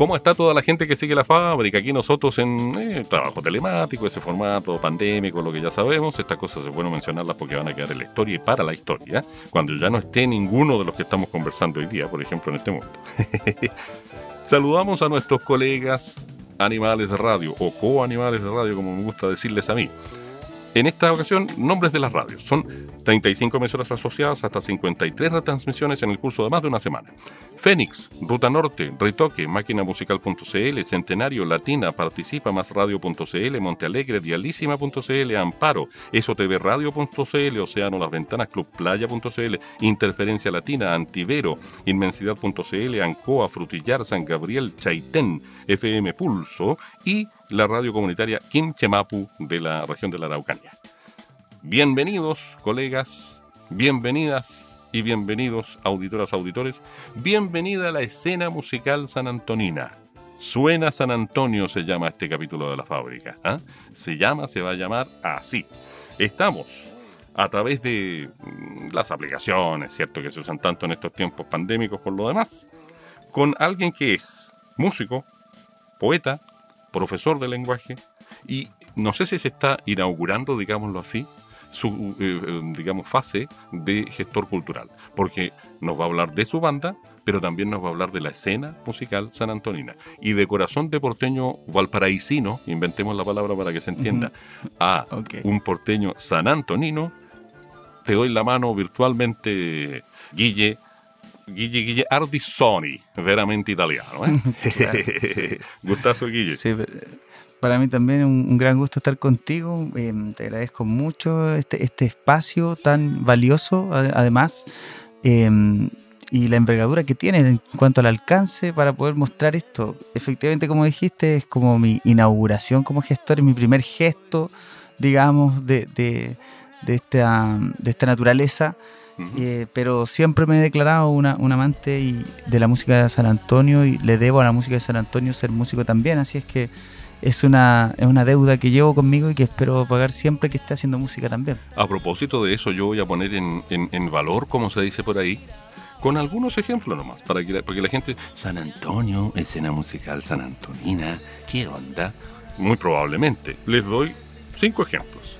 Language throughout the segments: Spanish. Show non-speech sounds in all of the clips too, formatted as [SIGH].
¿Cómo está toda la gente que sigue la fábrica? Aquí nosotros en eh, trabajo telemático, ese formato pandémico, lo que ya sabemos, estas cosas es bueno mencionarlas porque van a quedar en la historia y para la historia, cuando ya no esté ninguno de los que estamos conversando hoy día, por ejemplo, en este mundo. [LAUGHS] Saludamos a nuestros colegas animales de radio o co-animales de radio, como me gusta decirles a mí. En esta ocasión, nombres de las radios. Son 35 emisoras asociadas hasta 53 retransmisiones en el curso de más de una semana. Fénix, Ruta Norte, Ritoque, Máquinamusical.cl, Centenario, Latina, Participa más Radio.cl, Montealegre, Dialísima.cl, Amparo, Radio.cl, Océano Las Ventanas, Club Playa.cl, Interferencia Latina, Antivero, Inmensidad.cl, Ancoa, Frutillar, San Gabriel, Chaitén, FM Pulso y la radio comunitaria Quinchemapu de la región de la Araucanía. Bienvenidos, colegas, bienvenidas y bienvenidos, auditoras, auditores. Bienvenida a la escena musical san antonina. Suena San Antonio se llama este capítulo de la fábrica. ¿ah? Se llama, se va a llamar así. Estamos a través de mm, las aplicaciones, ¿cierto? Que se usan tanto en estos tiempos pandémicos por lo demás, con alguien que es músico, poeta, profesor de lenguaje y no sé si se está inaugurando, digámoslo así, su eh, eh, digamos, fase de gestor cultural, porque nos va a hablar de su banda, pero también nos va a hablar de la escena musical san antonina y de corazón de porteño valparaísino, inventemos la palabra para que se entienda, a un porteño san antonino, te doy la mano virtualmente, Guille. Guille Guille Ardissoni, veramente italiano. ¿eh? [LAUGHS] [LAUGHS] Gustazo, Guille. Sí, para mí también un, un gran gusto estar contigo. Eh, te agradezco mucho este, este espacio tan valioso, además, eh, y la envergadura que tiene en cuanto al alcance para poder mostrar esto. Efectivamente, como dijiste, es como mi inauguración como gestor, es mi primer gesto, digamos, de, de, de esta, de esta naturaleza. Eh, pero siempre me he declarado una, un amante y de la música de San Antonio y le debo a la música de San Antonio ser músico también, así es que es una, es una deuda que llevo conmigo y que espero pagar siempre que esté haciendo música también. A propósito de eso, yo voy a poner en, en, valor, como se dice por ahí, con algunos ejemplos nomás, para que porque la gente, San Antonio, escena musical San Antonina, ¿qué onda? Muy probablemente. Les doy cinco ejemplos.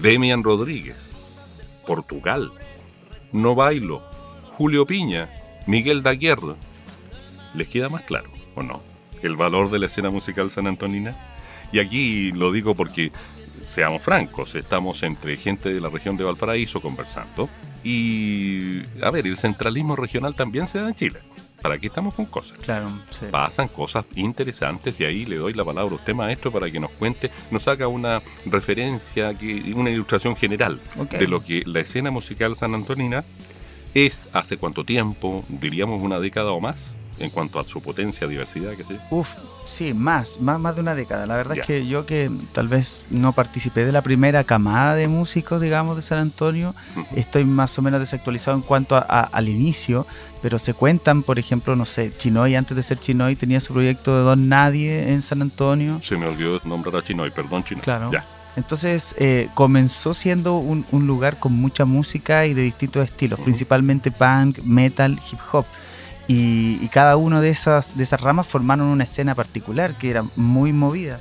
Demian Rodríguez, Portugal, No Bailo, Julio Piña, Miguel Daguerre. ¿Les queda más claro o no? El valor de la escena musical san antonina. Y aquí lo digo porque, seamos francos, estamos entre gente de la región de Valparaíso conversando. Y, a ver, el centralismo regional también se da en Chile. ¿Para qué estamos con cosas? Claro, Pasan cosas interesantes y ahí le doy la palabra a usted, maestro, para que nos cuente, nos haga una referencia, una ilustración general de lo que la escena musical san antonina es hace cuánto tiempo, diríamos una década o más en cuanto a su potencia, diversidad, que sé. Uf, sí, más, más, más de una década. La verdad es que yo que tal vez no participé de la primera camada de músicos, digamos, de San Antonio, estoy más o menos desactualizado en cuanto a, al inicio, pero se cuentan, por ejemplo, no sé, Chinoy antes de ser Chinoy tenía su proyecto de Don Nadie en San Antonio. Se me olvidó nombrar a Chinoy, perdón Chinoy. Claro. Ya. Entonces eh, comenzó siendo un, un, lugar con mucha música y de distintos estilos, principalmente punk, metal, hip hop. Y, cada una de esas, de esas ramas formaron una escena particular que era muy movida.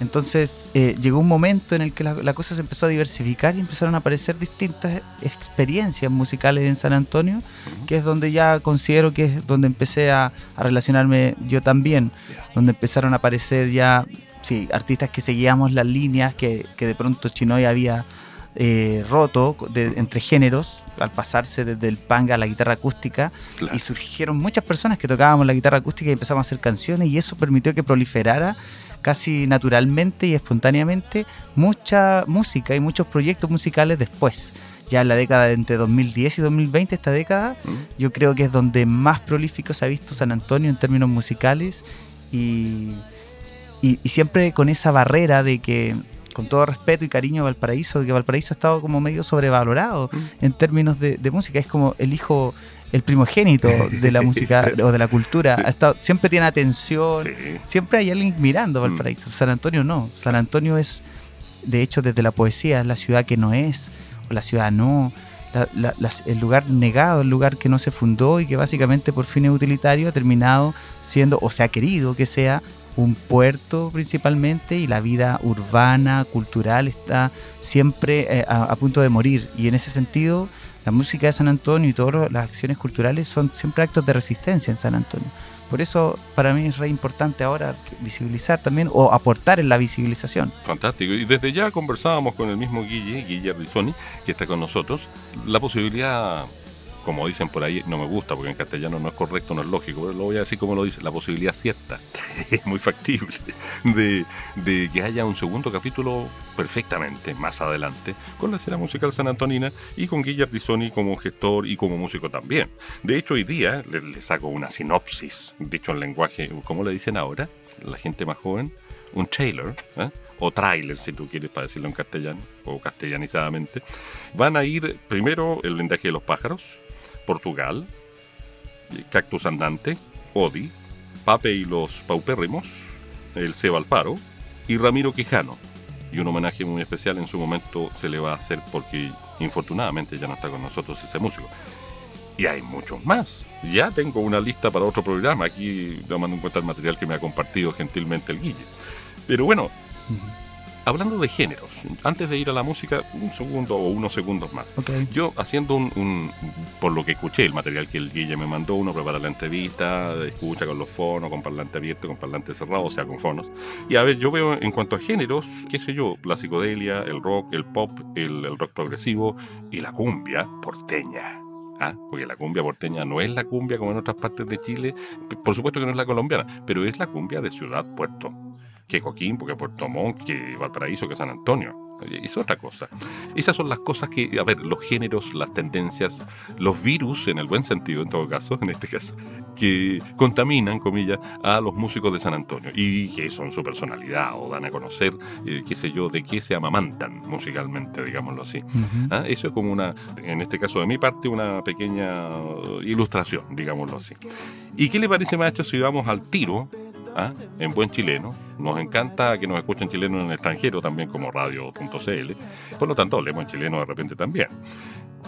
Entonces eh, llegó un momento en el que la, cosa se empezó a diversificar y empezaron a aparecer distintas experiencias musicales en San Antonio, que es donde ya considero que es donde empecé a, relacionarme yo también, donde empezaron a aparecer ya sí, artistas que seguíamos las líneas que, que de pronto Chinoy había eh, roto de, entre géneros al pasarse desde el punk a la guitarra acústica y surgieron muchas personas que tocábamos la guitarra acústica y empezamos a hacer canciones y eso permitió que proliferara casi naturalmente y espontáneamente mucha música y muchos proyectos musicales después. ya en la década de entre 2010 y 2020, esta década, ¿Mm? yo creo que es donde más prolífico se ha visto San Antonio en términos musicales y, y, y siempre con esa barrera de que, con todo respeto y cariño a Valparaíso, que Valparaíso ha estado como medio sobrevalorado Mm. en términos de, de música, es como el hijo, el primogénito de la música [LAUGHS] o de la cultura, ha estado, siempre tiene atención, Sí. siempre hay alguien mirando Mm. Valparaíso. San Antonio no. San Antonio es, de hecho, desde la poesía, es la ciudad que no es, o la ciudad no, la- la- las- el lugar negado, el lugar que no se fundó y que básicamente por fines utilitarios ha terminado siendo, o se ha querido que sea, un puerto principalmente y la vida urbana, cultural está siempre eh, a, punto de morir. Y en ese sentido, la música de San Antonio y todas las acciones culturales son siempre actos de resistencia en San Antonio. Por eso para mí es re importante ahora visibilizar también o aportar en la visibilización. Fantástico. Y desde ya conversábamos con el mismo Guille, Guille Ardizoni, que está con nosotros, la posibilidad, como dicen por ahí, no me gusta porque en castellano no es correcto, no es lógico, pero lo voy a decir como lo dice, la posibilidad cierta, [LAUGHS] es muy factible, de, de que haya un segundo capítulo perfectamente más adelante con la escena musical san antonina y con Guille Ardizoni como gestor y como músico también. De hecho, hoy día le, le saco una sinopsis, dicho en lenguaje, ¿cómo le dicen ahora? La gente más joven, un trailer, ¿eh? o trailer si tú quieres para decirlo en castellano o castellanizadamente. Van a ir primero el blindaje de los pájaros, Portugal, Cactus Andante, Odi, Pape y los Paupérrimos, el Seba Alfaro y Ramiro Quijano. Y un homenaje muy especial en su momento se le va a hacer porque infortunadamente ya no está con nosotros ese músico. Y hay muchos más. Ya tengo una lista para otro programa, aquí tomando en cuenta el material que me ha compartido gentilmente el Guille. Pero bueno, hablando de géneros, antes de ir a la música, un segundo o unos segundos más. Ok. Yo haciendo un, un- por lo que escuché, el material que el Guille me mandó, uno prepara la entrevista, escucha con los fonos, con parlante abierto, con parlante cerrado, o sea, con fonos. Y a ver, yo veo en cuanto a géneros, qué sé yo, la psicodelia, el rock, el pop, el, el rock progresivo y la cumbia porteña. ¿ah? Porque la cumbia porteña no es la cumbia como en otras partes de Chile, por supuesto que no es la colombiana, pero es la cumbia de Ciudad Puerto que Coquimbo, que Puerto Montt, que Valparaíso, que San Antonio. Es otra cosa. Esas son las cosas que, a ver, los géneros, las tendencias, los virus, en el buen sentido, en todo caso, en este caso, que contaminan, comillas, a los músicos de San Antonio y que son su personalidad o dan a conocer, eh, qué sé yo, de qué se amamantan musicalmente, digámoslo así. Ujú. ¿Ah? Eso es como una, en este caso de mi parte, una pequeña ilustración, digámoslo así. ¿Y qué le parece, maestro, si vamos al tiro, ¿ah? en buen chileno? Nos encanta que nos escuchen chilenos en el extranjero también como radio.cl. Por lo tanto, hablemos en chileno de repente también.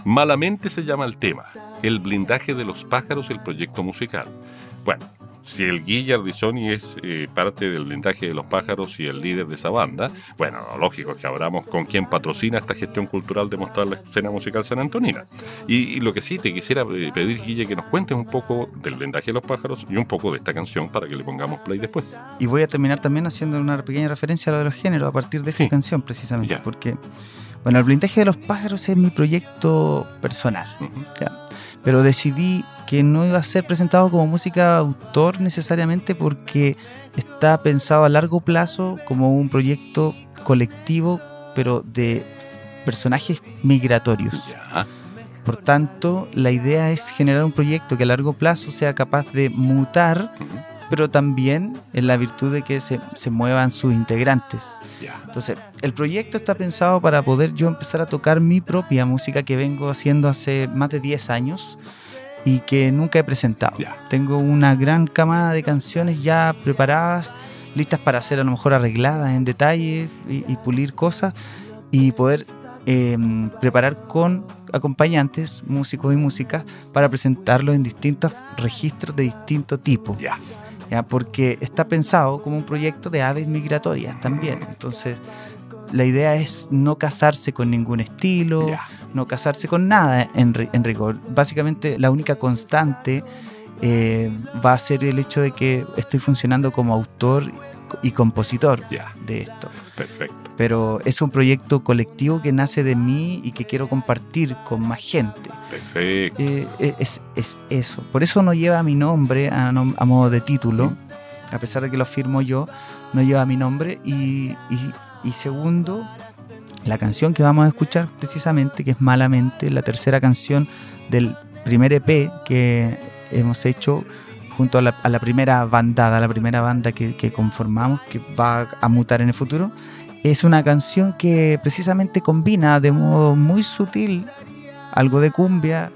Malamente se llama el tema, el blindaje de los pájaros, el proyecto musical. Bueno, si el Guille Ardizoni es eh, parte del blindaje de los pájaros y el líder de esa banda, bueno, lo lógico es que hablamos con quien patrocina esta gestión cultural de mostrar la escena musical sanantonina. Y, y lo que sí te quisiera eh, pedir, Guille, que nos cuentes un poco del blindaje de los pájaros y un poco de esta canción para que le pongamos play después. Y voy a terminar también haciendo una pequeña referencia a lo de los géneros a partir de Sí. esta canción, precisamente. Ya. Porque, bueno, el blindaje de los pájaros es mi proyecto personal. Ya. Pero decidí que no iba a ser presentado como música autor necesariamente porque está pensado a largo plazo como un proyecto colectivo, pero de personajes migratorios. Por tanto, la idea es generar un proyecto que a largo plazo sea capaz de mutar. Pero también en la virtud de que se, se muevan sus integrantes. Entonces, el proyecto está pensado para poder yo empezar a tocar mi propia música que vengo haciendo hace más de 10 años y que nunca he presentado. Tengo una gran camada de canciones ya preparadas, listas para ser a lo mejor arregladas en detalle y, y pulir cosas y poder eh, preparar con acompañantes, músicos y músicas, para presentarlos en distintos registros de distinto tipo. ¿Ya? porque está pensado como un proyecto de aves migratorias también. Entonces, la idea es no casarse con ningún estilo, no casarse con nada en, en rigor. Básicamente, la única constante eh, va a ser el hecho de que estoy funcionando como autor y compositor de esto. Perfecto. Pero es un proyecto colectivo que nace de mí y que quiero compartir con más gente. Perfecto. Eh, eh, es, es eso. Por eso no lleva mi nombre a, a modo de título, a pesar de que lo firmo yo, no lleva mi nombre. Y, y- y segundo, La canción que vamos a escuchar precisamente, que es Malamente, la tercera canción del primer EP que hemos hecho junto a la, primera bandada, la primera banda que, que, conformamos, que va a mutar en el futuro, es una canción que precisamente combina de modo muy sutil algo de cumbia,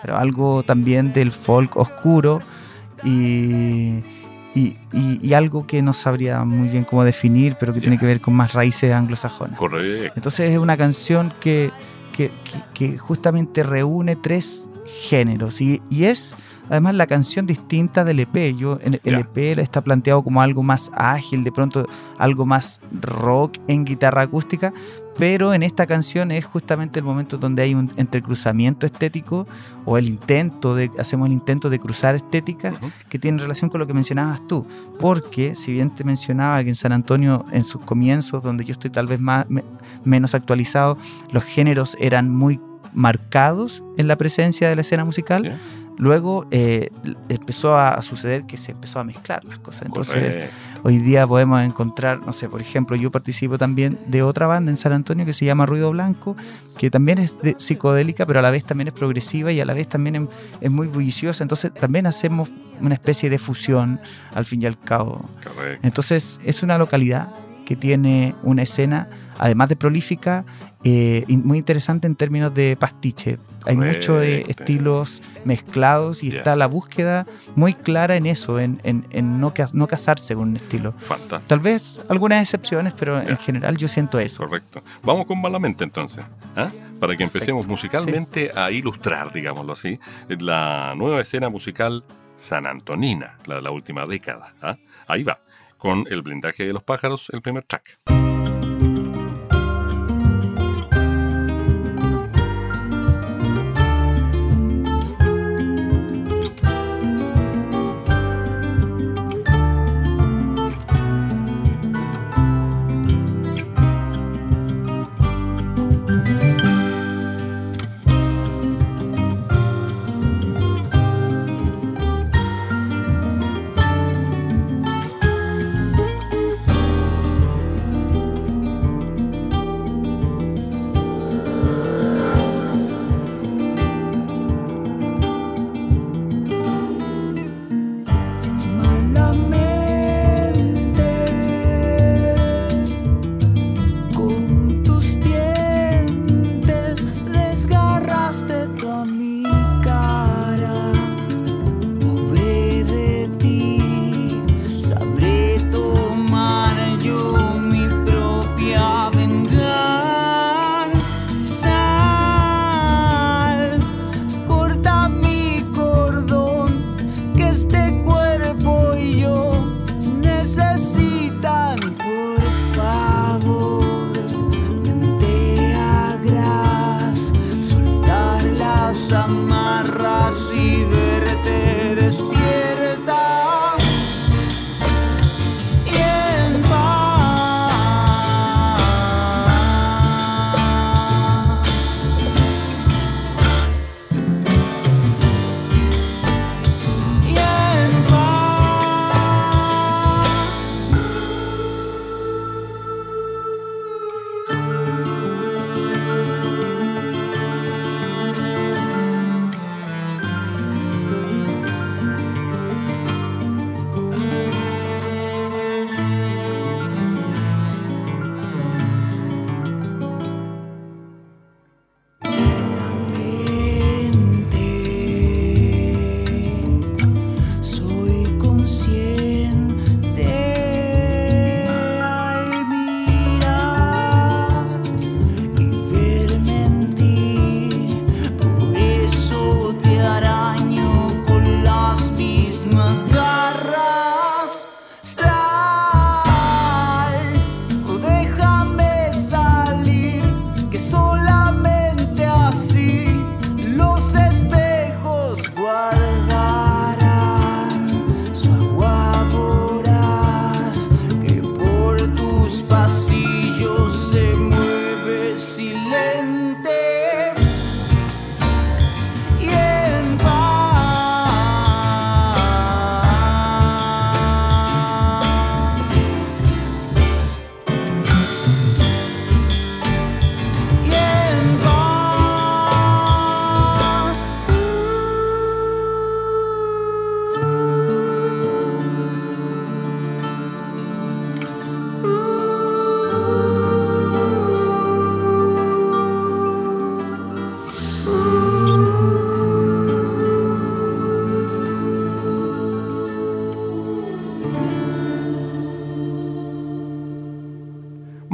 pero algo también del folk oscuro y, y, algo que no sabría muy bien cómo definir, pero que tiene que ver con más raíces anglosajonas. Correcto. Entonces es una canción que, que, que justamente reúne tres géneros y, y, es además la canción distinta del EP. Yo, el EP está planteado como algo más ágil, de pronto algo más rock en guitarra acústica, pero en esta canción es justamente el momento donde hay un entrecruzamiento estético o el intento de, hacemos el intento de cruzar estéticas que tienen relación con lo que mencionabas tú, porque si bien te mencionaba que en San Antonio en sus comienzos, donde yo estoy tal vez más, menos actualizado, los géneros eran muy marcados en la presencia de la escena musical. Luego eh, empezó a suceder que se empezó a mezclar las cosas. Entonces, hoy día podemos encontrar, no sé, por ejemplo, yo participo también de otra banda en San Antonio que se llama Ruido Blanco, que también es psicodélica, pero a la vez también es progresiva y a la vez también es, muy bulliciosa. Entonces, también hacemos una especie de fusión, al fin y al cabo. Entonces, es una localidad que tiene una escena, además de prolífica, eh, muy interesante en términos de pastiche. Hay muchos de estilos mezclados y está la búsqueda muy clara en eso, en, no, no casarse con un estilo. Fantástico. Tal vez algunas excepciones, pero en general yo siento eso. Correcto. Vamos con Malamente entonces, ¿ah? para que empecemos musicalmente a ilustrar, digámoslo así, la nueva escena musical san antonina, la de la última década. ¿ah? Ahí va, con el blindaje de los pájaros, el primer track.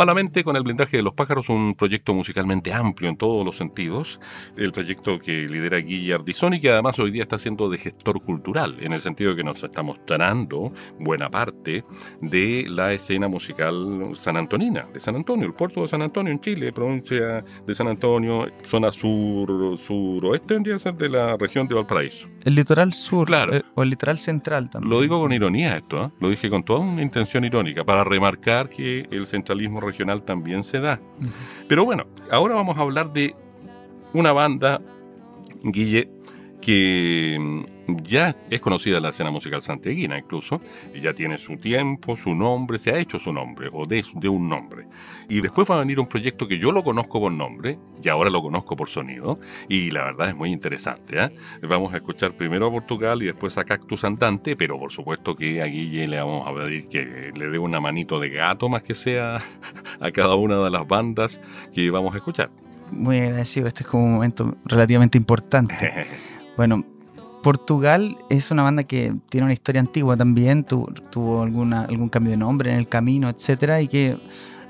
Malamente con el blindaje de los pájaros, un proyecto musicalmente amplio en todos los sentidos, el proyecto que lidera Guille Ardizón y que además hoy día está siendo de gestor cultural, en el sentido que nos está mostrando buena parte de la escena musical sanantonina, de San Antonio, el puerto de San Antonio en Chile, provincia de San Antonio, zona sur, suroeste, tendría ser de la región de Valparaíso. El litoral sur Claro. eh, o el litoral central también. Lo digo con ironía esto, ¿eh? lo dije con toda una intención irónica, para remarcar que el centralismo regional también se da. Pero bueno, ahora vamos a hablar de una banda, Guille, que mm, ya es conocida la escena musical santiaguina incluso, y ya tiene su tiempo, su nombre, se ha hecho su nombre, o de, de un nombre. Y después va a venir un proyecto que yo lo conozco por nombre, y ahora lo conozco por sonido, y la verdad es muy interesante. ¿eh? Vamos a escuchar primero a Portugal y después a Cactus Andante, pero por supuesto que a Guille le vamos a pedir que le dé una manito de gato más que sea [LAUGHS] a cada una de las bandas que vamos a escuchar. Muy agradecido, este es como un momento relativamente importante. [LAUGHS] Bueno, Portugal es una banda que tiene una historia antigua también, tu- tuvo alguna, algún cambio de nombre en el camino, etcétera, y que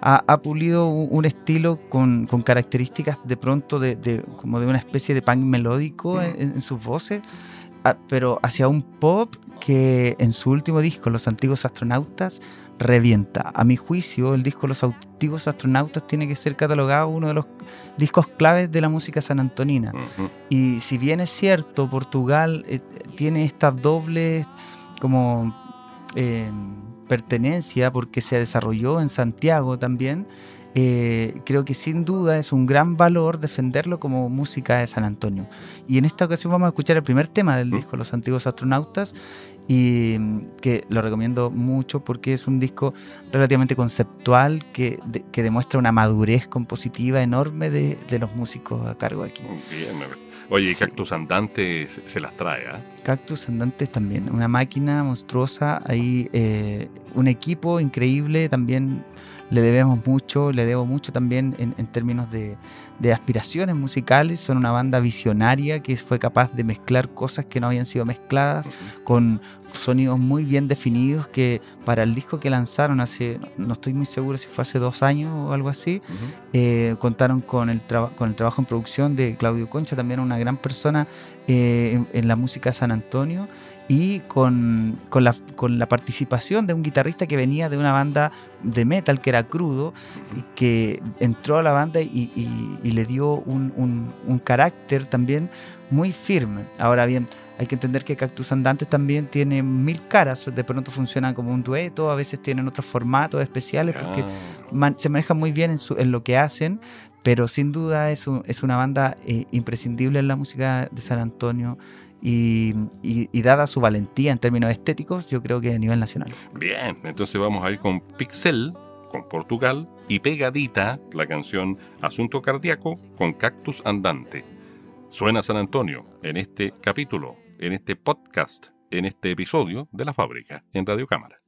ha, ha pulido un, estilo con, con características de pronto de, de- como de una especie de punk melódico en, en sus voces, ah, pero hacia un pop que en su último disco, Los Antiguos Astronautas, revienta. A mi juicio, el disco Los Antiguos Astronautas tiene que ser catalogado uno de los discos claves de la música sanantonina. Ujú. Y si bien es cierto, Portugal eh, tiene esta doble como eh, pertenencia porque se desarrolló en Santiago también, eh, creo que sin duda es un gran valor defenderlo como música de San Antonio. Y en esta ocasión vamos a escuchar el primer tema del disco Los Antiguos Astronautas y mm, que lo recomiendo mucho porque es un disco relativamente conceptual que, de- que demuestra una madurez compositiva enorme de, de los músicos a cargo aquí. Bien. Oye, Sí. Cactus Andante se, las trae, ¿ah? Cactus Andantes también, una máquina monstruosa, ahí eh, un equipo increíble, también le debemos mucho, le debo mucho también en, en términos de, de aspiraciones musicales, son una banda visionaria que fue capaz de mezclar cosas que no habían sido mezcladas, con sonidos muy bien definidos que para el disco que lanzaron hace, no estoy muy seguro si fue hace dos años o algo así, eh, contaron con el, con el trabajo en producción de Claudio Concha, también una gran persona eh, en, en la música San Antonio, y con, con la, con la participación de un guitarrista que venía de una banda de metal que era crudo, y que entró a la banda y, y- y le dio un, un- un carácter también muy firme. Ahora bien, hay que entender que Cactus Andantes también tiene mil caras, de pronto funcionan como un dueto, a veces tienen otros formatos especiales, porque Ah, man- se manejan muy bien en, su- en lo que hacen, pero sin duda es, un- es una banda eh, imprescindible en la música de San Antonio y, dada su valentía en términos estéticos, yo creo que a nivel nacional. bien, entonces vamos a ir con Pixel, con Portugal, y pegadita la canción Asunto Cardíaco con Cactus Andante. Suena San Antonio en este capítulo, en este podcast, en este episodio de La Fábrica, en Radio Cámara.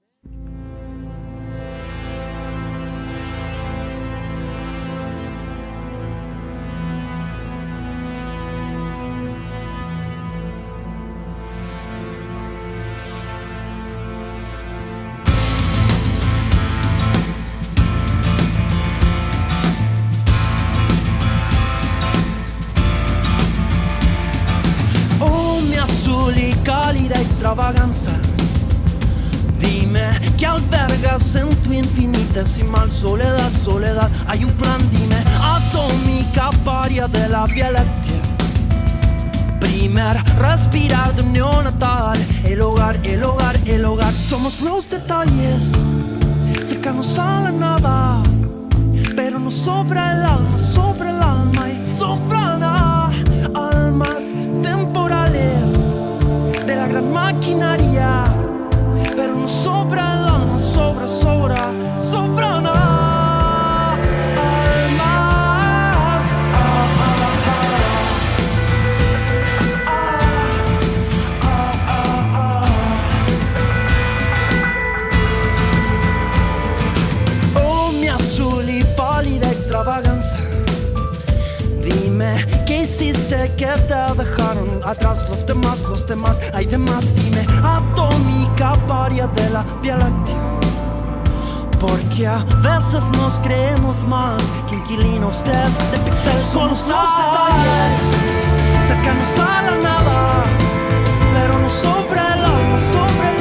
los demás hay demás. Dime, atómica paria de la Vía Láctea. Porque a veces nos creemos más que inquilinos desde pixel Somos detalles cercanos a la nada, pero no sobre el alma, sobre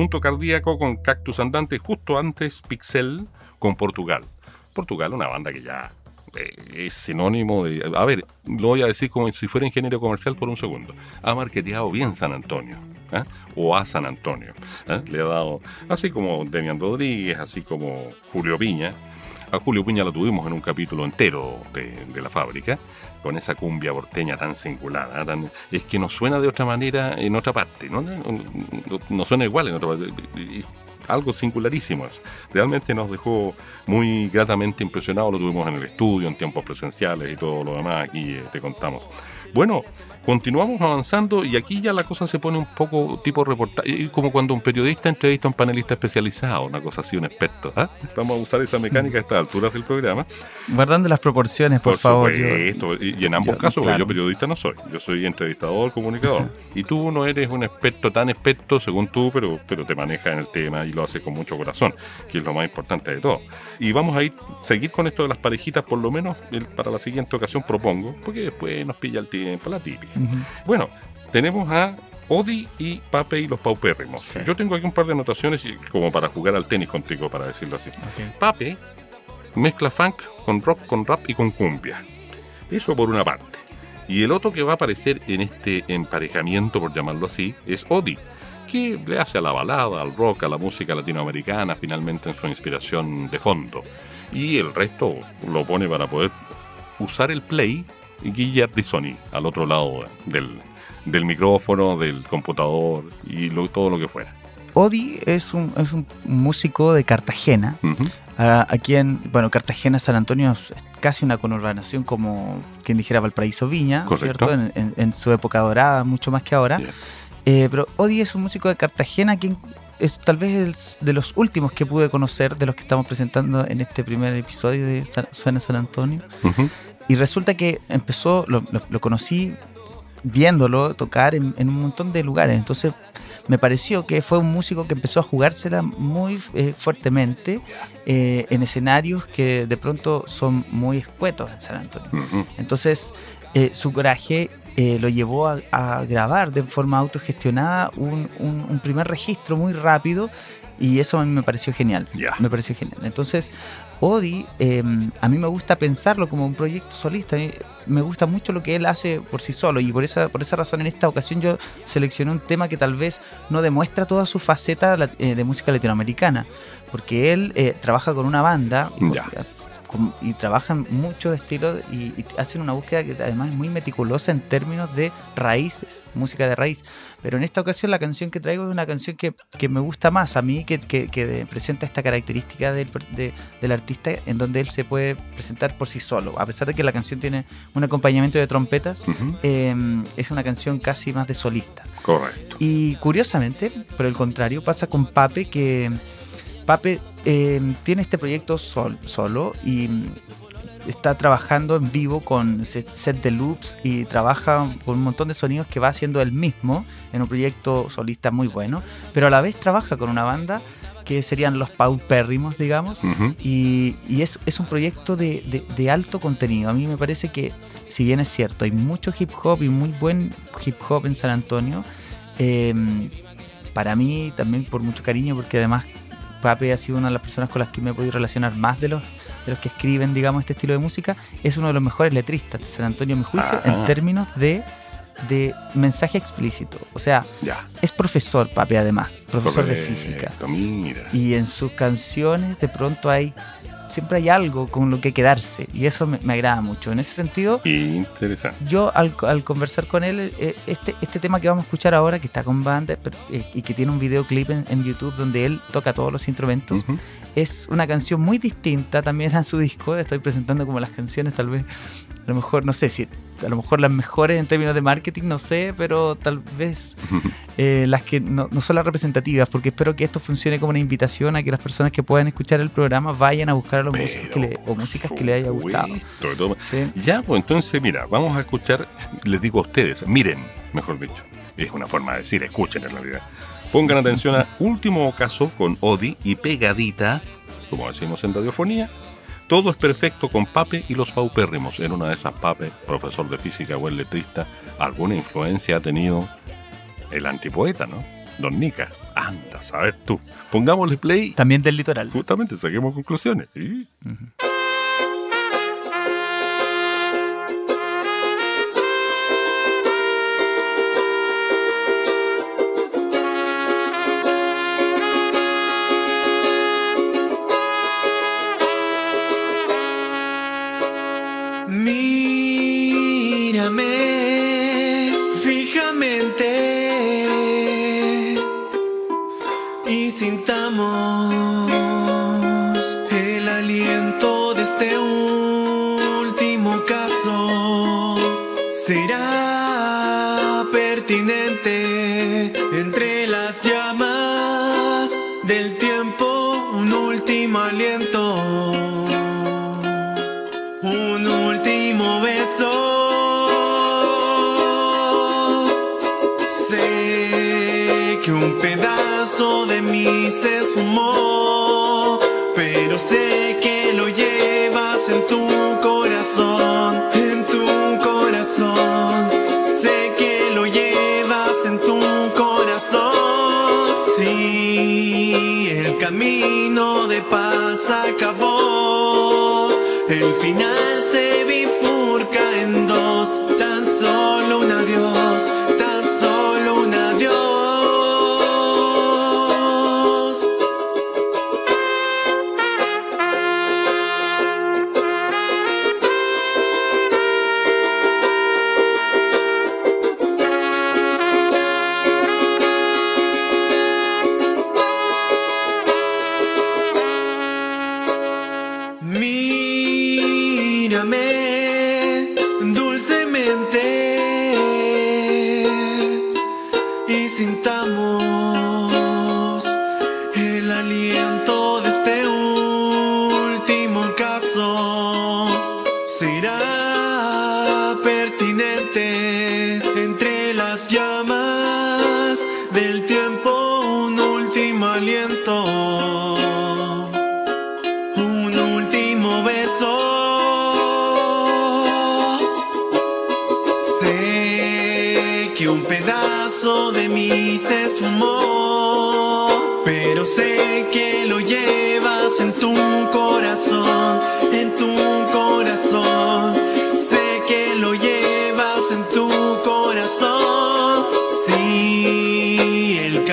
Asunto Cardíaco con Cactus Andante, justo antes Pixel con Portugal. Portugal, una banda que ya eh, es sinónimo de... A ver, lo voy a decir como si fuera ingeniero comercial por un segundo. Ha marketeado bien San Antonio. ¿eh? O a San Antonio. ¿eh? Le ha dado, así como Demian Rodríguez, así como Julio Piña. A Julio Piña lo tuvimos en un capítulo entero de, la fábrica con esa cumbia porteña tan singular. ¿ah? Tan, es que no suena de otra manera en otra parte, no, no, no, no suena igual en otra parte. Algo singularísimo. Realmente nos dejó muy gratamente impresionados. Lo tuvimos en el estudio, en tiempos presenciales y todo lo demás. Aquí eh, te contamos. Bueno, continuamos avanzando y aquí ya la cosa se pone un poco tipo reportaje, como cuando un periodista entrevista a un panelista especializado, una cosa así, un experto. ¿ah? Vamos a usar esa mecánica a estas alturas del programa. Guardando las proporciones, por, favor. yo- y, y en ambos yo- casos, claro. yo periodista no soy. Yo soy entrevistador, [LAUGHS] comunicador. y tú no eres un experto tan experto según tú, pero, pero te manejas en el tema y lo haces con mucho corazón, que es lo más importante de todo. Y vamos a ir, seguir con esto de las parejitas, por lo menos el- para la siguiente ocasión propongo, porque después nos pilla el tiempo, la típica. Bueno, tenemos a Odi y Pape y los paupérrimos. Sí. Yo tengo aquí un par de anotaciones y- como para jugar al tenis contigo, para decirlo así. Ok. Pape mezcla funk con rock, con rap y con cumbia. Eso por una parte. Y el otro que va a aparecer en este emparejamiento, por llamarlo así, es Odi, que le hace a la balada, al rock, a la música latinoamericana, finalmente en su inspiración de fondo. Y el resto lo pone para poder usar el play y Guillermo di Sony al otro lado del, del micrófono, del computador y lo- todo lo que fuera. Odi es un, es un músico de Cartagena. Ujú. Ah, aquí en, bueno, Cartagena, San Antonio es casi una conurbanación como quien dijera Valparaíso Viña, Correcto. ¿cierto? En, en- en su época dorada, mucho más que ahora. Bien. Eh, pero Odi es un músico de Cartagena quien es tal vez el de los últimos que pude conocer de los que estamos presentando en este primer episodio de Suena San Antonio. Ujú. Y resulta que empezó, lo, lo- lo conocí viéndolo tocar en, en un montón de lugares. Entonces me pareció que fue un músico que empezó a jugársela muy eh, fuertemente eh, en escenarios que de pronto son muy escuetos en San Antonio. Entonces eh, su coraje lo llevó a, a grabar de forma autogestionada un, un- un primer registro muy rápido y eso a mí me pareció genial. Me pareció genial. Entonces, Odi, eh, a mí me gusta pensarlo como un proyecto solista. Me gusta mucho lo que él hace por sí solo y por esa, por esa razón en esta ocasión yo seleccioné un tema que tal vez no demuestra toda su faceta eh, de música latinoamericana, porque él eh, trabaja con una banda con- y trabajan muchos estilos y, y hacen una búsqueda que además es muy meticulosa en términos de raíces, música de raíz. Pero en esta ocasión la canción que traigo es una canción que, que me gusta más a mí, que, que- presenta esta característica del, de- del artista en donde él se puede presentar por sí solo. A pesar de que la canción tiene un acompañamiento de trompetas, eh, es una canción casi más de solista. Correcto. Y curiosamente, por el contrario, pasa con Pape que Pape eh, tiene este proyecto sol- solo y está trabajando en vivo con se- set de loops y trabaja con un montón de sonidos que va haciendo él mismo en un proyecto solista muy bueno, pero a la vez trabaja con una banda que serían los paupérrimos, digamos, Ujú. y, y es, es un proyecto de, de- de alto contenido. A mí me parece que, si bien es cierto, hay mucho hip hop y muy buen hip hop en San Antonio, eh, para mí también por mucho cariño, porque además Pape ha sido una de las personas con las que me he podido relacionar más de los, de los que escriben, digamos, este estilo de música, es uno de los mejores letristas de San Antonio, a mi juicio, en términos de, de mensaje explícito. O sea, Ya. es profesor, Pape, además, profesor de física. Mira. Y en sus canciones de pronto hay, siempre hay algo con lo que quedarse. Y eso me, me agrada mucho. En ese sentido, Interesante. yo al, al conversar con él, eh, este, este tema que vamos a escuchar ahora, que está con banda pero, eh, y que tiene un videoclip en, en YouTube donde él toca todos los instrumentos, es una canción muy distinta también a su disco. Estoy presentando como las canciones, tal vez, a lo mejor, no sé si, a lo mejor las mejores en términos de marketing, no sé, pero tal vez [LAUGHS] eh, las que no, no son las representativas, porque espero que esto funcione como una invitación a que las personas que puedan escuchar el programa vayan a buscar a los músicos que le- o músicas que les haya gustado. todo. Sí. Ya, pues entonces, mira, vamos a escuchar, les digo a ustedes, miren, mejor dicho, es una forma de decir, escuchen en realidad. Pongan atención a Último Caso con Odi y Pegadita, como decimos en radiofonía. Todo es perfecto con Pape y los paupérrimos. En una de esas Pape, profesor de física o el letrista, alguna influencia ha tenido el antipoeta, ¿no? Don Nica. Anda, sabes tú. Pongámosle play. También del litoral. Justamente, saquemos conclusiones. ¿sí? se esfumó, pero sé que lo llevas en tu corazón, en tu corazón, sé que lo llevas en tu corazón. Sí, el camino de paz acabó, el final.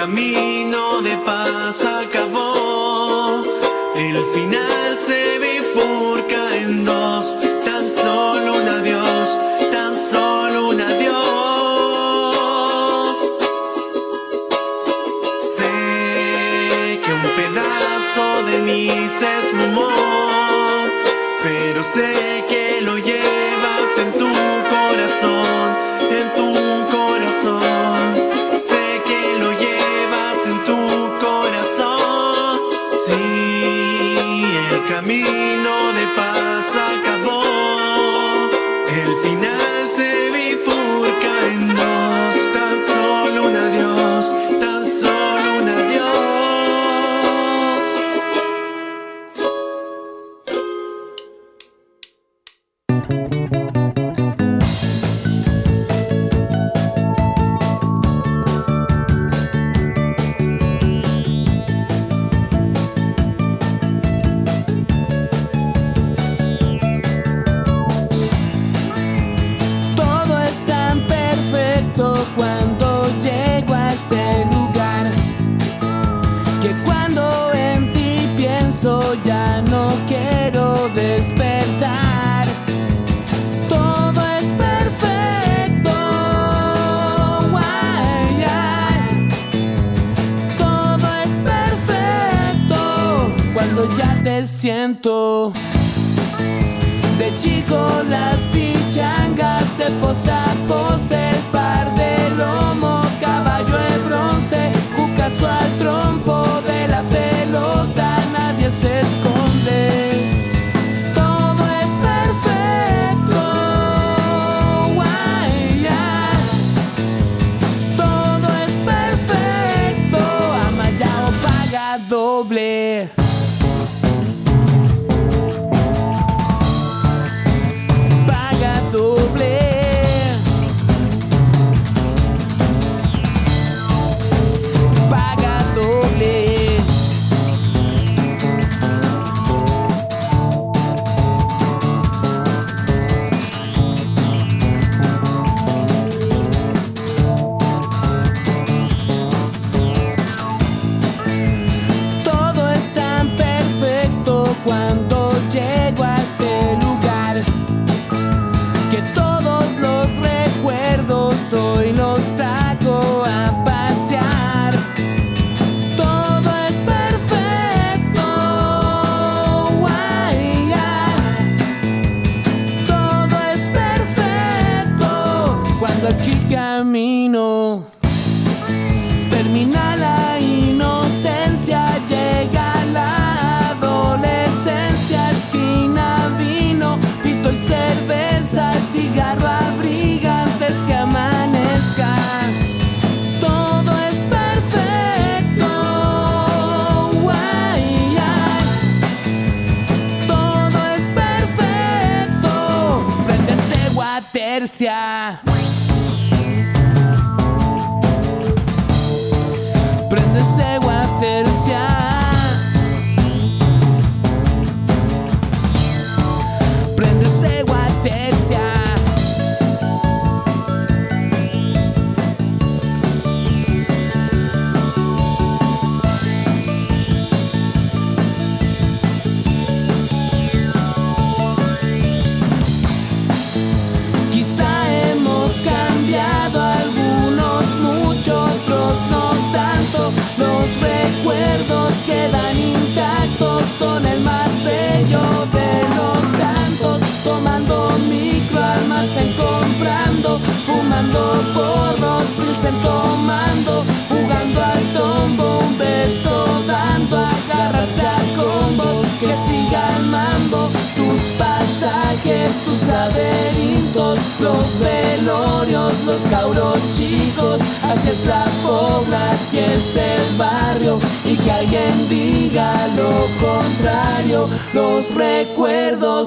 camino.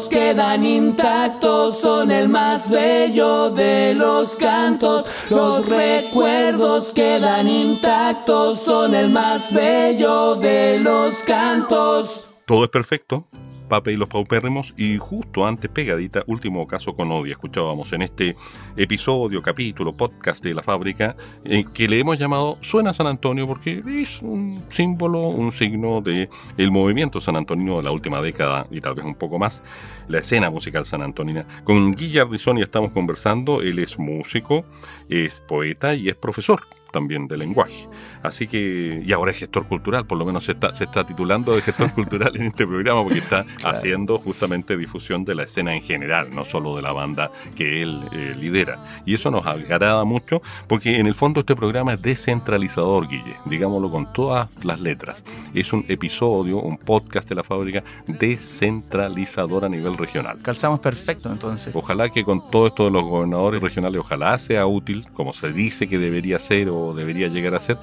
Quedan intactos, son el más bello de los cantos, los recuerdos quedan intactos, son el más bello de los cantos. Todo es perfecto. Pape y los paupérrimos y justo antes pegadita, último caso con odio. Escuchábamos en este episodio, capítulo, podcast de la fábrica, eh, que le hemos llamado Suena San Antonio porque es un símbolo, un signo de el movimiento san antonino de la última década y tal vez un poco más, la escena musical san antonina. Con Guillermo Ardizoni estamos conversando, él es músico, es poeta y es profesor también de lenguaje. Así que, y ahora es gestor cultural, por lo menos se está, se está titulando de gestor [LAUGHS] cultural en este programa porque está haciendo justamente difusión de la escena en general, no solo de la banda que él eh, lidera. Y eso nos agrada mucho porque en el fondo este programa es descentralizador, Guille, digámoslo con todas las letras. Es un episodio, un podcast de la fábrica descentralizador a nivel regional. Calzamos perfecto entonces. Ojalá que con todo esto de los gobernadores regionales, ojalá sea útil, como se dice que debería ser o debería llegar a ser.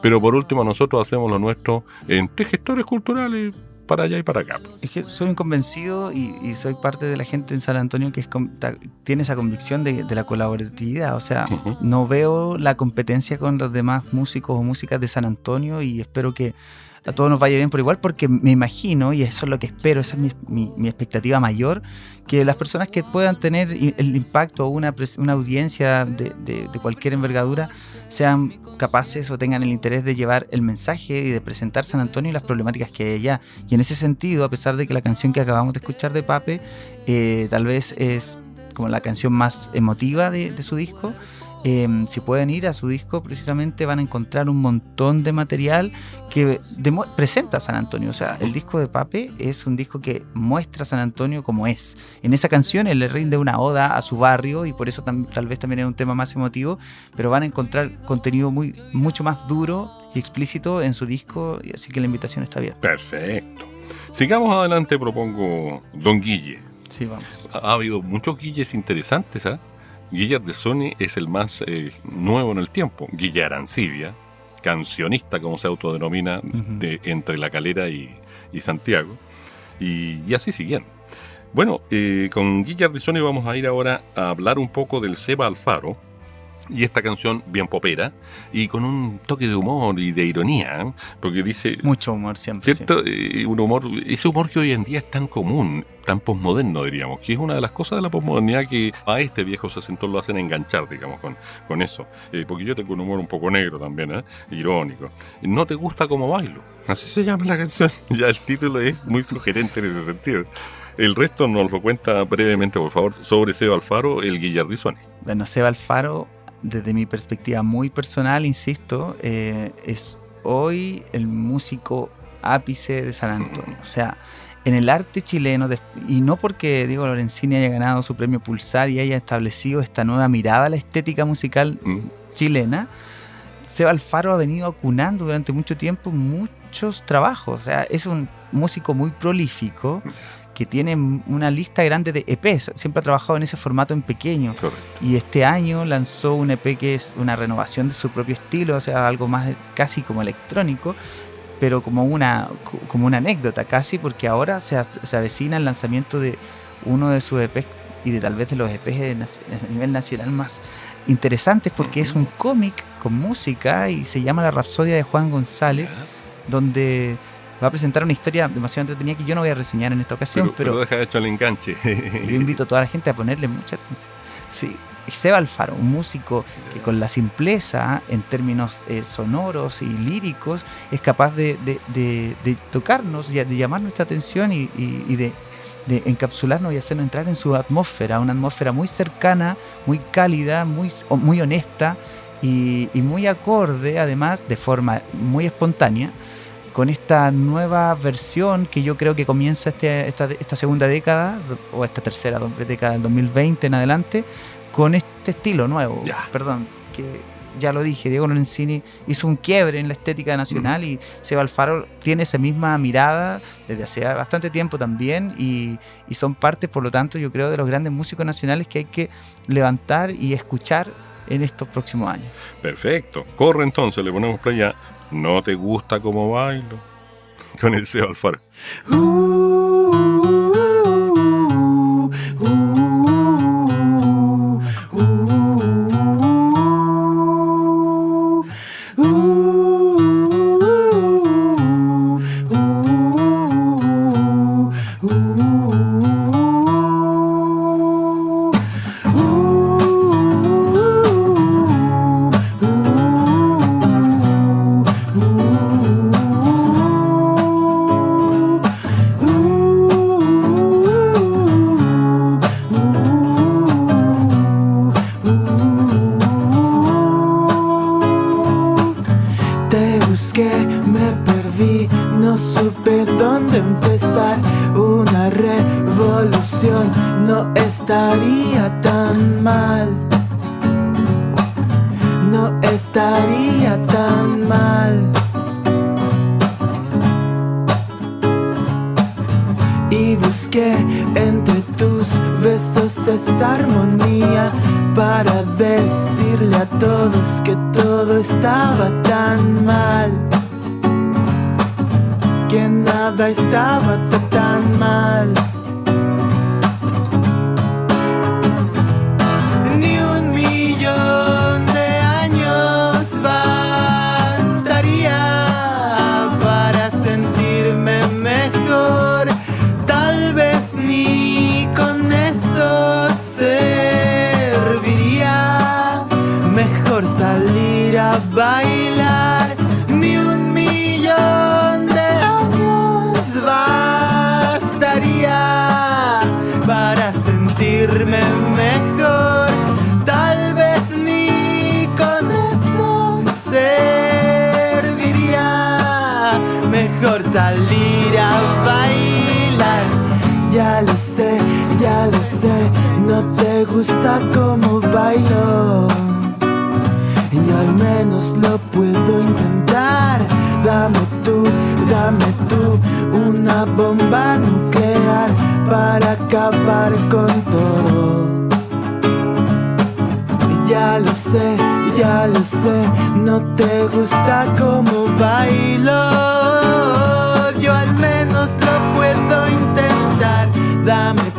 Pero por último, nosotros hacemos lo nuestro entre gestores culturales para allá y para acá. Es que soy un convencido y, y soy parte de la gente en San Antonio que es tiene esa convicción de, de la colaboratividad. O sea, no veo la competencia con los demás músicos o músicas de San Antonio y espero que a todos nos vaya bien por igual porque me imagino, y eso es lo que espero, esa es mi, expectativa mayor, que las personas que puedan tener el impacto o una, audiencia de, cualquier envergadura sean capaces o tengan el interés de llevar el mensaje y de presentar San Antonio y las problemáticas que hay allá. Y en ese sentido, a pesar de que la canción que acabamos de escuchar de Pape eh, tal vez es como la canción más emotiva de su disco, eh, si pueden ir a su disco, precisamente van a encontrar un montón de material que presenta a San Antonio. O sea, el disco de Pape es un disco que muestra a San Antonio como es. En esa canción él le rinde una oda a su barrio y por eso tal vez también es un tema más emotivo, pero van a encontrar contenido muy, mucho más duro y explícito en su disco, así que la invitación está bien. Perfecto. Sigamos adelante, propongo Don Guille. Sí, vamos. Ha, ha habido muchos Guilles interesantes, ¿ah? Guille de Sony es el más eh, nuevo en el tiempo. Guille Arancibia, cancionista, como se autodenomina, de entre La Calera y, y Santiago. Y, y así siguiendo. Bueno, eh, con Guille Ardizoni vamos a ir ahora a hablar un poco del Seba Alfaro y esta canción bien popera y con un toque de humor y de ironía, ¿eh? porque dice, Mucho humor siempre. sí. ¿Cierto? Eh, un humor, ese humor que hoy en día es tan común, tan posmoderno, diríamos, que es una de las cosas de la posmodernidad que a este viejo sesentón lo hacen enganchar, digamos, con, con eso. Eh, porque yo tengo un humor un poco negro también, ¿eh? irónico. No te gusta como bailo. Así se llama la canción. [LAUGHS] Ya el título es muy sugerente en ese sentido. El resto nos lo cuenta brevemente, por favor, sobre Seba Alfaro, el Guillardizone. Bueno, Seba Alfaro, desde mi perspectiva muy personal, insisto, eh, es hoy el músico ápice de San Antonio. O sea, en el arte chileno, y no porque Diego Lorenzini haya ganado su premio Pulsar y haya establecido esta nueva mirada a la estética musical Mm. chilena, Seba Alfaro ha venido acunando durante mucho tiempo muchos trabajos. O sea, es un músico muy prolífico que tiene una lista grande de EPs. Siempre ha trabajado en ese formato en pequeño. Correcto. Y este año lanzó un EP que es una renovación de su propio estilo, o sea, algo más casi como electrónico, pero como una, como una anécdota casi, porque ahora se, se avecina el lanzamiento de uno de sus EPs y de tal vez de los EPs a nivel nacional más interesantes porque es un cómic con música y se llama La Rapsodia de Juan González, donde va a presentar una historia demasiado entretenida que yo no voy a reseñar en esta ocasión, pero, pero, deja hecho el enganche. yo invito a toda la gente a ponerle mucha atención. Sí, Seba Alfaro, un músico que con la simpleza en términos eh, sonoros y líricos es capaz de, de, de, de tocarnos, y de llamar nuestra atención y, y, y de, encapsularnos y hacernos entrar en su atmósfera, una atmósfera muy cercana, muy cálida, muy, muy honesta y, y muy acorde, además, de forma muy espontánea con esta nueva versión que yo creo que comienza este, esta, esta, segunda década, o esta tercera década del 2020 en adelante, con este estilo nuevo. Perdón, que ya lo dije, Diego Lorenzini hizo un quiebre en la estética nacional mm. y Seba Alfaro tiene esa misma mirada desde hace bastante tiempo también y, y, son parte, por lo tanto, yo creo, de los grandes músicos nacionales que hay que levantar y escuchar en estos próximos años. Perfecto. Corre entonces, le ponemos play a ¿No te gusta como bailo? Con el Seba no te gusta como bailo, y al menos lo puedo intentar. Dame tú, dame tú una bomba nuclear para acabar con todo. Ya lo sé, ya lo sé, no te gusta como bailo. Yo al menos lo puedo intentar. Dame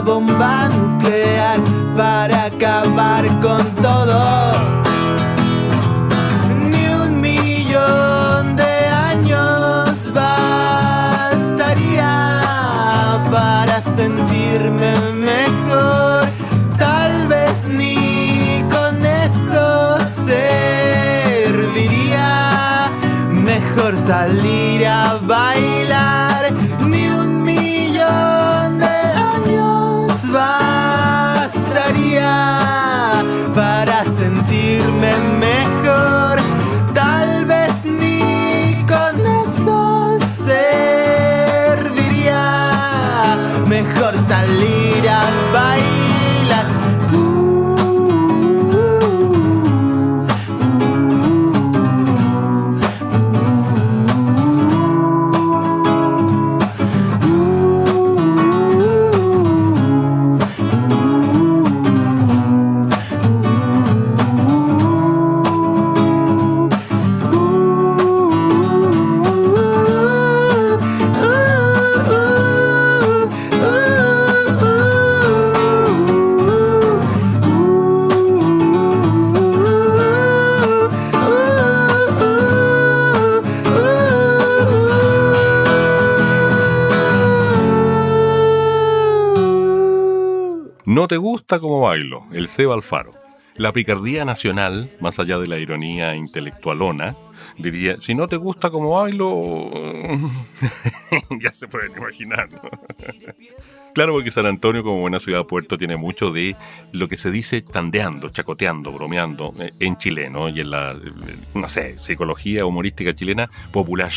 bomba nuclear para acabar con todo. Ni un millón de años bastaría para sentirme mejor. Tal vez ni con eso serviría. Mejor salir a bailar. leave. Gusta como bailo, el Seba Alfaro. La picardía nacional, más allá de la ironía intelectualona, diría, si no te gusta como bailo, [LAUGHS] ya se pueden imaginar. [LAUGHS] claro, porque San Antonio, como buena ciudad puerto, tiene mucho de lo que se dice tandeando, chacoteando, bromeando eh, en chileno y en la, eh, no sé, psicología humorística chilena, popular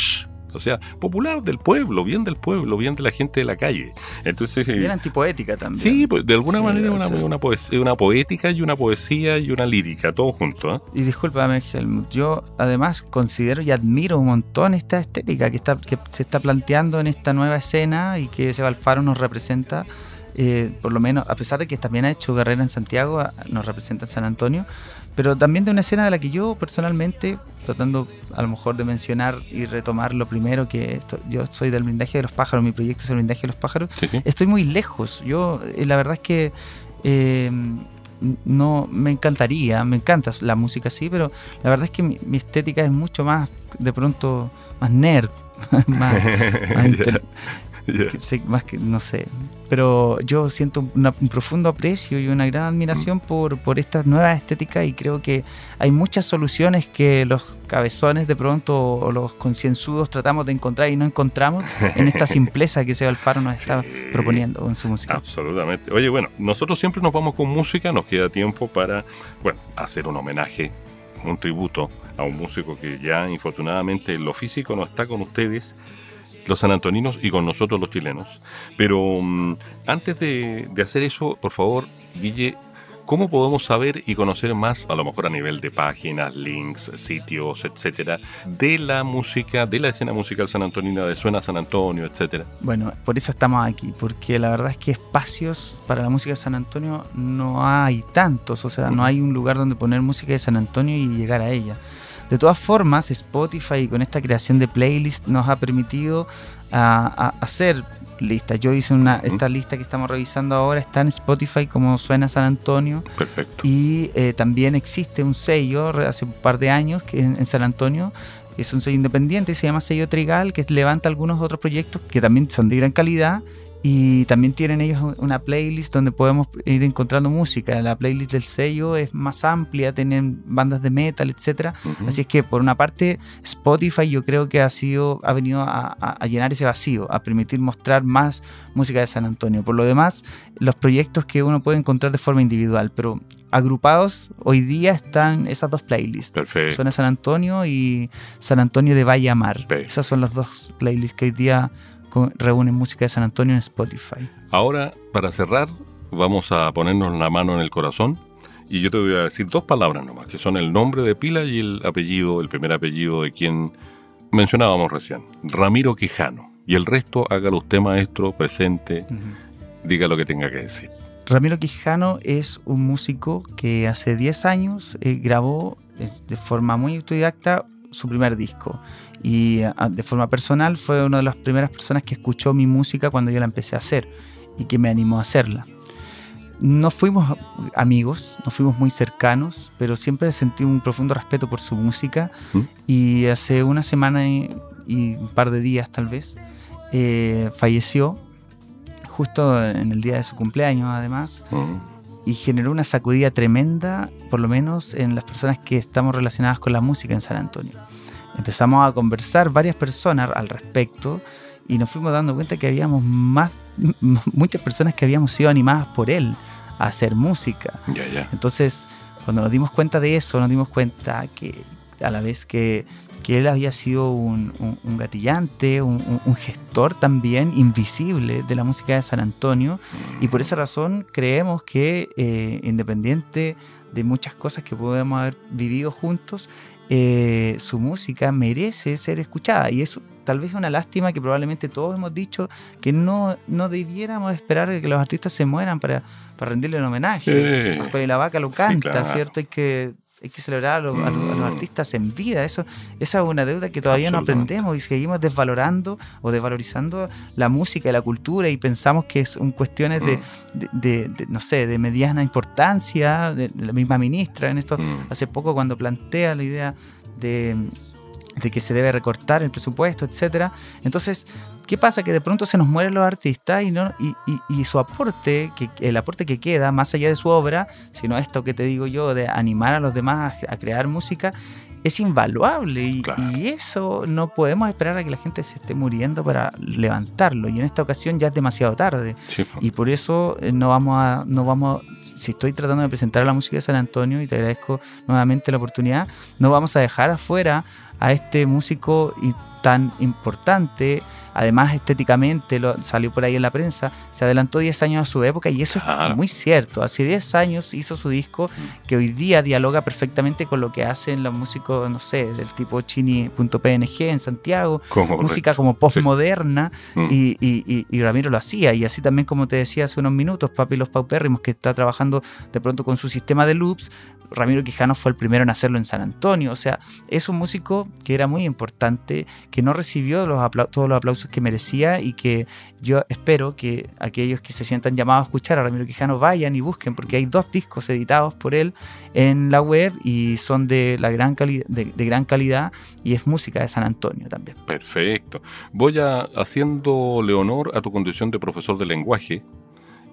o sea, popular del pueblo, bien del pueblo, bien de la gente de la calle. Entonces, bien antipoética también. Sí, pues, de alguna manera una, una, poesía, una, poética y una poesía y una lírica, todo junto. ¿eh? Y discúlpame, Helmut, yo además considero y admiro un montón esta estética que, está, que se está planteando en esta nueva escena y que ese Alfaro nos representa. Eh, por lo menos, a pesar de que también ha hecho carrera en Santiago, nos representa en San Antonio, pero también de una escena de la que yo personalmente, tratando a lo mejor de mencionar y retomar lo primero, que yo soy del blindaje de los pájaros, mi proyecto es el blindaje de los pájaros, estoy muy lejos. Yo, eh, la verdad es que eh, no me encantaría, me encanta la música sí, pero la verdad es que mi, estética es mucho más, de pronto, más nerd, [LAUGHS] más, más [LAUGHS] que, no sé. Pero yo siento un profundo aprecio y una gran admiración mm. por, por esta nueva estética y creo que hay muchas soluciones que los cabezones de pronto o los concienzudos tratamos de encontrar y no encontramos en esta [LAUGHS] simpleza que Seba Alfaro nos está proponiendo en su música. Absolutamente. Oye, bueno, nosotros siempre nos vamos con música, nos queda tiempo para, bueno, hacer un homenaje, un tributo a un músico que ya infortunadamente en lo físico no está con ustedes, los sanantoninos y con nosotros los chilenos. Pero mm, antes de, hacer eso, por favor, Guille, ¿cómo podemos saber y conocer más, a lo mejor a nivel de páginas, links, sitios, etcétera, de la música, de la escena musical sanantonina, de Suena San Antonio, etcétera? Bueno, por eso estamos aquí, porque la verdad es que espacios para la música de San Antonio no hay tantos, o sea, no hay un lugar donde poner música de San Antonio y llegar a ella. De todas formas, Spotify con esta creación de playlist nos ha permitido ah, hacer listas. Yo hice una, esta lista que estamos revisando ahora está en Spotify como suena San Antonio. Perfecto. Y eh, también existe un sello hace un par de años que en, en San Antonio es un sello independiente, se llama Sello Trigal, que levanta algunos otros proyectos que también son de gran calidad y también tienen ellos una playlist donde podemos ir encontrando música. La playlist del sello es más amplia, tienen bandas de metal, etc. Así es que por una parte Spotify yo creo que ha sido ha venido a, llenar ese vacío, a permitir mostrar más música de San Antonio. Por lo demás, los proyectos que uno puede encontrar de forma individual, pero agrupados hoy día están esas dos playlists. Perfecto. Suena San Antonio y San Antonio de Valle Mar. Esas son las dos playlists que hoy día reúnen música de San Antonio en Spotify. Ahora, para cerrar, vamos a ponernos la mano en el corazón y yo te voy a decir dos palabras nomás, que son el nombre de pila y el apellido, el primer apellido de quien mencionábamos recién, Ramiro Quijano. Y el resto hágalo usted, maestro, presente, diga lo que tenga que decir. Ramiro Quijano es un músico que hace 10 años eh, grabó de forma muy autodidacta su primer disco y ah, de forma personal fue una de las primeras personas que escuchó mi música cuando yo la empecé a hacer y que me animó a hacerla. No fuimos amigos, no fuimos muy cercanos, pero siempre sentí un profundo respeto por su música ¿Mm? y hace una semana y, un par de días tal vez eh, falleció justo en el día de su cumpleaños además. ¿Mm? Y generó una sacudida tremenda, por lo menos en las personas que estamos relacionadas con la música en San Antonio empezamos a conversar varias personas al respecto y nos fuimos dando cuenta que habíamos más, [LAUGHS] muchas personas que habíamos sido animadas por él a hacer música. Entonces, cuando nos dimos cuenta de eso, nos dimos cuenta que a la vez que, que él había sido un, gatillante, un, gestor también invisible de la música de San Antonio, y por esa razón creemos que eh, independiente de muchas cosas que podemos haber vivido juntos, eh, su música merece ser escuchada. Y eso tal vez es una lástima que probablemente todos hemos dicho que no, no debiéramos esperar que los artistas se mueran para, para rendirle un homenaje. Porque la vaca lo canta, ¿cierto? Hay que hay que celebrar a, los, mm. artistas en vida. Eso, esa es una deuda que todavía no aprendemos y seguimos desvalorando o desvalorizando la música y la cultura y pensamos que son cuestiones mm. de, no sé, de mediana importancia. De, la misma ministra en esto, mm. hace poco cuando plantea la idea de, que se debe recortar el presupuesto, etcétera. Entonces, ¿Qué pasa? Que de pronto se nos mueren los artistas y, no, y, y, su aporte, que, el aporte que queda, más allá de su obra, sino esto que te digo yo, de animar a los demás a, crear música, es invaluable. Y, y, eso no podemos esperar a que la gente se esté muriendo para levantarlo. Y en esta ocasión ya es demasiado tarde. Y por eso eh, no vamos a no vamos si estoy tratando de presentar la música de San Antonio y te agradezco nuevamente la oportunidad no vamos a dejar afuera a este músico y tan importante, además estéticamente lo, salió por ahí en la prensa, se adelantó 10 años a su época y eso es muy cierto. Hace 10 años hizo su disco mm. que hoy día dialoga perfectamente con lo que hacen los músicos, no sé, del tipo chini.png en Santiago, música como postmoderna mm. y, y, y, Ramiro lo hacía. Y así también como te decía hace unos minutos, Papi Los Paupérrimos, que está trabajando de pronto con su sistema de loops, Ramiro Quijano fue el primero en hacerlo en San Antonio. O sea, es un músico que era muy importante, que no recibió los todos los aplausos que merecía y que yo espero que aquellos que se sientan llamados a escuchar a Ramiro Quijano vayan y busquen, porque hay dos discos editados por él en la web y son de, la gran, de, gran calidad y es música de San Antonio también. Perfecto. Voy a, haciéndole honor a tu condición de profesor de lenguaje,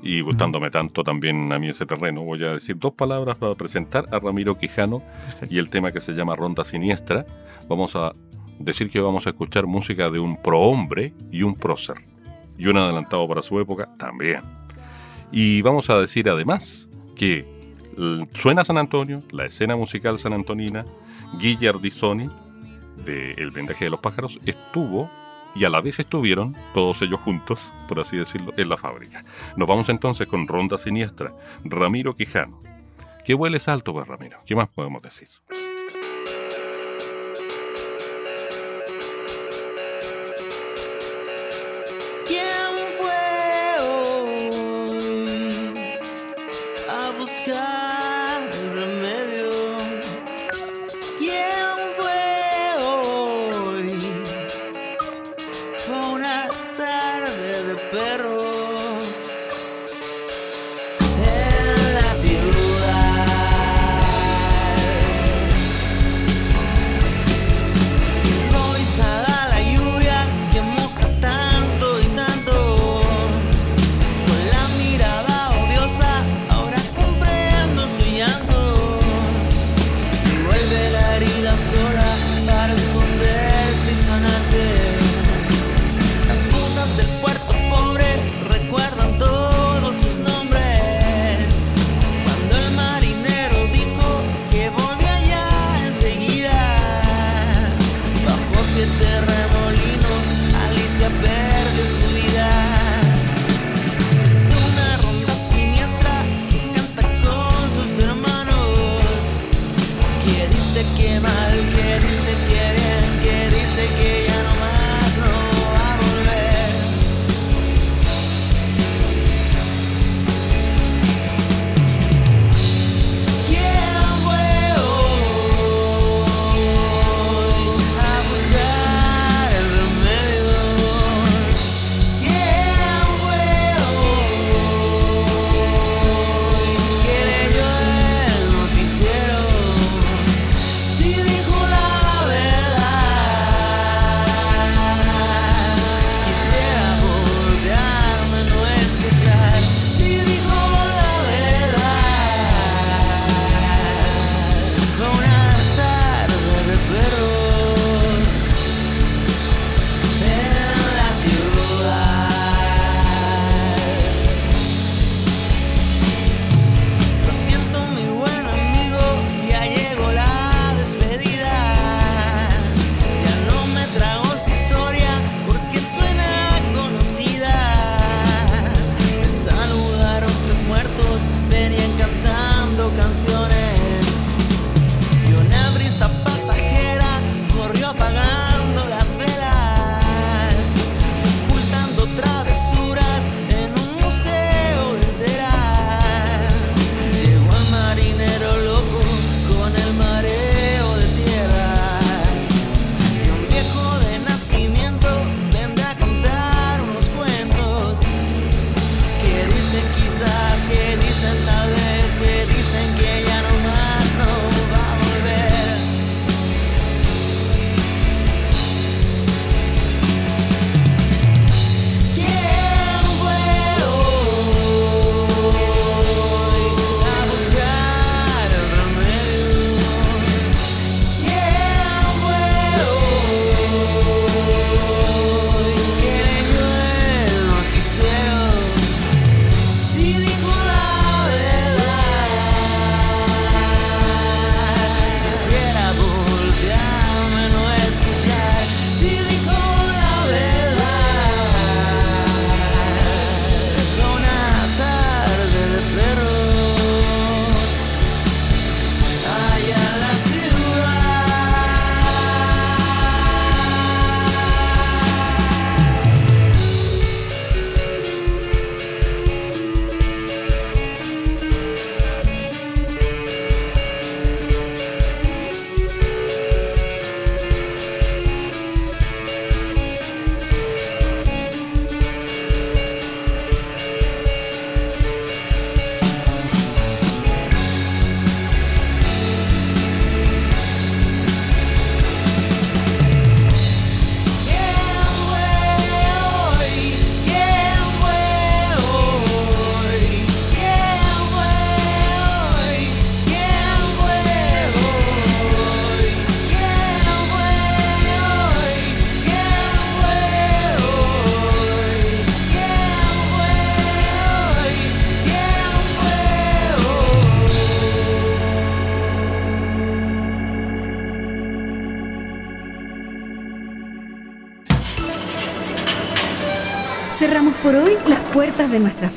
y gustándome tanto también a mí ese terreno, voy a decir dos palabras para presentar a Ramiro Quijano y el tema que se llama Ronda Siniestra. Vamos a decir que vamos a escuchar música de un prohombre y un prócer, y un adelantado para su época también. Y vamos a decir además que suena San Antonio, la escena musical san antonina, Guillardisoni, de El vendaje de los pájaros, estuvo y a la vez estuvieron todos ellos juntos, por así decirlo, en la fábrica. Nos vamos entonces con Ronda Siniestra, Ramiro Quijano. ¿Qué hueles alto, pues, Ramiro? ¿Qué más podemos decir?